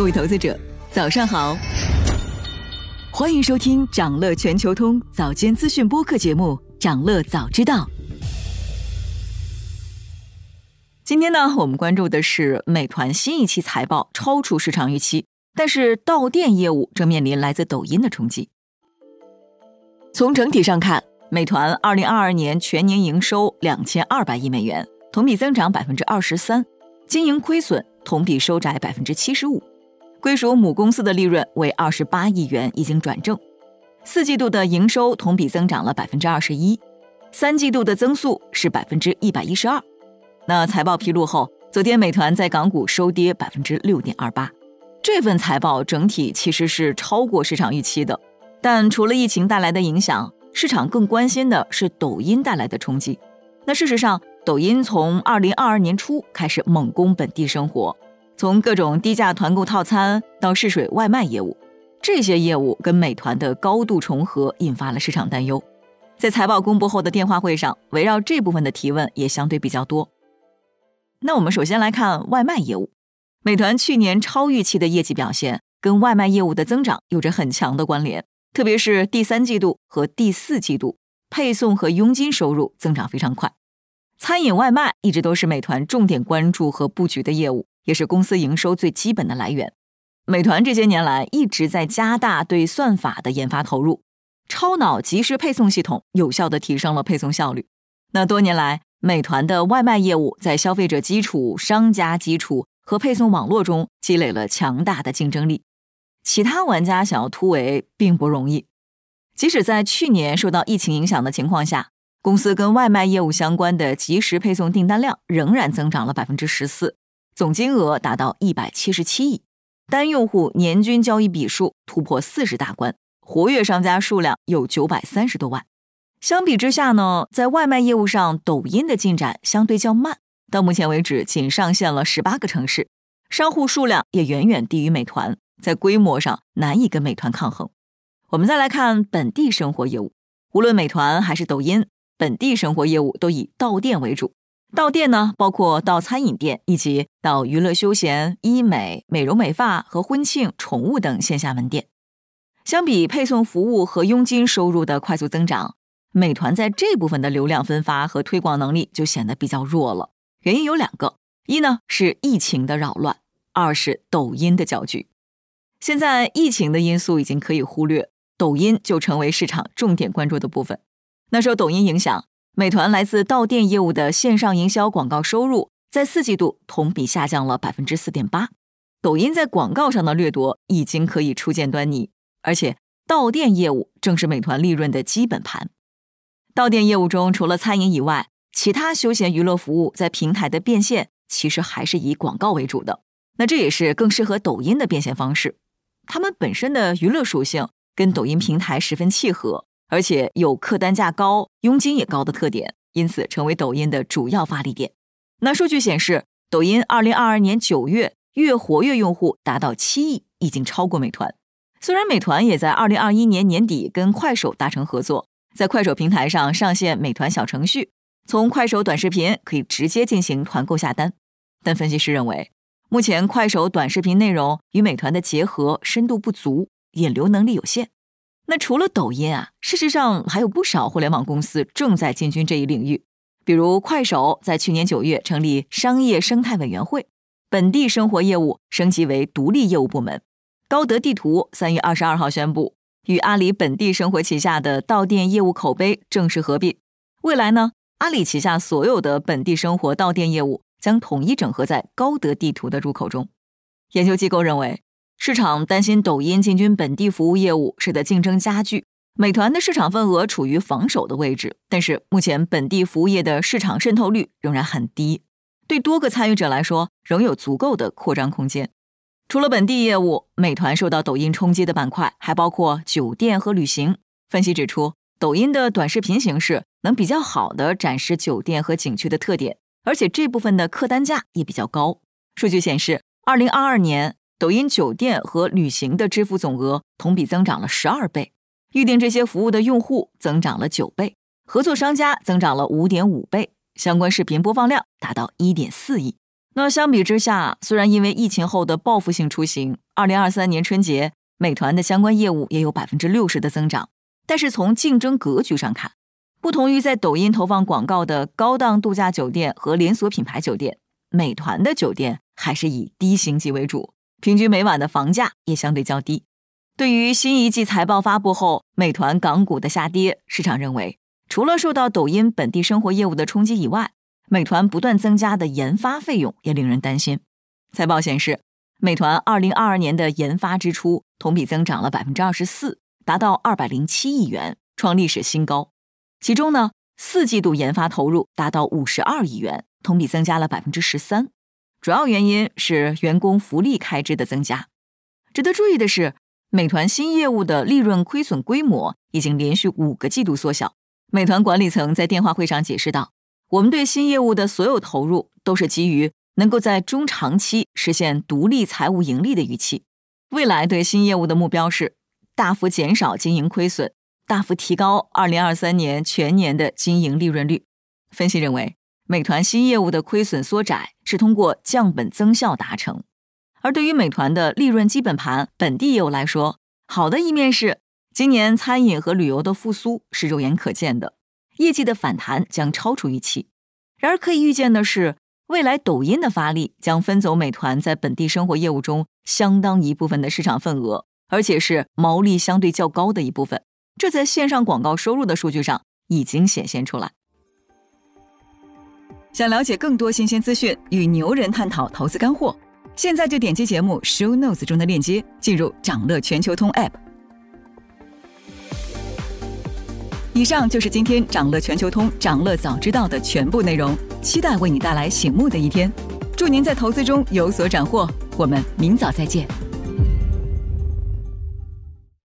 各位投资者，早上好！欢迎收听长乐全球通早间资讯播客节目《长乐早知道》。今天呢，我们关注的是美团新一期财报超出市场预期，但是到店业务正面临来自抖音的冲击。从整体上看，美团二零二二年全年营收两千二百亿美元，同比增长百分之二十三，经营亏损同比收窄百分之七十五。归属母公司的利润为二十八亿元，已经转正。四季度的营收同比增长了百分之二十一，三季度的增速是百分之一百一十二。那财报披露后，昨天美团在港股收跌百分之六点二八。这份财报整体其实是超过市场预期的，但除了疫情带来的影响，市场更关心的是抖音带来的冲击。那事实上，抖音从二零二二年初开始猛攻本地生活。从各种低价团购套餐到试水外卖业务，这些业务跟美团的高度重合，引发了市场担忧。在财报公布后的电话会上，围绕这部分的提问也相对比较多。那我们首先来看外卖业务，美团去年超预期的业绩表现，跟外卖业务的增长有着很强的关联。特别是第三季度和第四季度，配送和佣金收入增长非常快。餐饮外卖一直都是美团重点关注和布局的业务。也是公司营收最基本的来源。美团这些年来一直在加大对算法的研发投入，超脑即时配送系统有效的提升了配送效率。那多年来，美团的外卖业务在消费者基础、商家基础和配送网络中积累了强大的竞争力。其他玩家想要突围并不容易。即使在去年受到疫情影响的情况下，公司跟外卖业务相关的即时配送订单量仍然增长了百分之十四。总金额达到一百七十七亿，单用户年均交易笔数突破四十大关，活跃商家数量有九百三十多万。相比之下呢，在外卖业务上，抖音的进展相对较慢，到目前为止仅上线了十八个城市，商户数量也远远低于美团，在规模上难以跟美团抗衡。我们再来看本地生活业务，无论美团还是抖音，本地生活业务都以到店为主。到店呢，包括到餐饮店以及到娱乐休闲、医美、美容美发和婚庆、宠物等线下门店。相比配送服务和佣金收入的快速增长，美团在这部分的流量分发和推广能力就显得比较弱了。原因有两个：一呢是疫情的扰乱，二是抖音的搅局。现在疫情的因素已经可以忽略，抖音就成为市场重点关注的部分。那受抖音影响。美团来自到店业务的线上营销广告收入，在四季度同比下降了百分之四点八。抖音在广告上的掠夺已经可以初见端倪，而且到店业务正是美团利润的基本盘。到店业务中，除了餐饮以外，其他休闲娱乐服务在平台的变现其实还是以广告为主的。那这也是更适合抖音的变现方式。他们本身的娱乐属性跟抖音平台十分契合。而且有客单价高、佣金也高的特点，因此成为抖音的主要发力点。那数据显示，抖音二零二二年九月月活跃用户达到七亿，已经超过美团。虽然美团也在二零二一年年底跟快手达成合作，在快手平台上上线美团小程序，从快手短视频可以直接进行团购下单，但分析师认为，目前快手短视频内容与美团的结合深度不足，引流能力有限。那除了抖音啊，事实上还有不少互联网公司正在进军这一领域。比如快手在去年九月成立商业生态委员会，本地生活业务升级为独立业务部门。高德地图三月二十二号宣布，与阿里本地生活旗下的到店业务口碑正式合并。未来呢，阿里旗下所有的本地生活到店业务将统一整合在高德地图的入口中。研究机构认为。市场担心抖音进军本地服务业务，使得竞争加剧。美团的市场份额处于防守的位置，但是目前本地服务业的市场渗透率仍然很低，对多个参与者来说仍有足够的扩张空间。除了本地业务，美团受到抖音冲击的板块还包括酒店和旅行。分析指出，抖音的短视频形式能比较好的展示酒店和景区的特点，而且这部分的客单价也比较高。数据显示，二零二二年。抖音酒店和旅行的支付总额同比增长了十二倍，预订这些服务的用户增长了九倍，合作商家增长了五点五倍，相关视频播放量达到一点四亿。那相比之下，虽然因为疫情后的报复性出行，二零二三年春节美团的相关业务也有百分之六十的增长，但是从竞争格局上看，不同于在抖音投放广告的高档度假酒店和连锁品牌酒店，美团的酒店还是以低星级为主，平均每晚的房价也相对较低。对于新一季财报发布后，美团港股的下跌，市场认为，除了受到抖音本地生活业务的冲击以外，美团不断增加的研发费用也令人担心。财报显示，美团二零二二年的研发支出同比增长了百分之二十四，达到二百零七亿元，创历史新高。其中呢，四季度研发投入达到五十二亿元，同比增加了百分之十三。主要原因是员工福利开支的增加。值得注意的是。美团新业务的利润亏损规模已经连续五个季度缩小。美团管理层在电话会上解释道：“我们对新业务的所有投入都是基于能够在中长期实现独立财务盈利的预期。未来对新业务的目标是大幅减少经营亏损，大幅提高2023年全年的经营利润率。”分析认为，美团新业务的亏损缩窄是通过降本增效达成。而对于美团的利润基本盘本地业务来说，好的一面是今年餐饮和旅游的复苏是肉眼可见的，业绩的反弹将超出预期。然而可以预见的是，未来抖音的发力将分走美团在本地生活业务中相当一部分的市场份额，而且是毛利相对较高的一部分。这在线上广告收入的数据上已经显现出来。想了解更多新鲜资讯，与牛人探讨投资干货。现在就点击节目 show notes 中的链接，进入掌乐全球通 app。以上就是今天掌乐全球通掌乐早知道的全部内容，期待为你带来醒目的一天。祝您在投资中有所斩获，我们明早再见。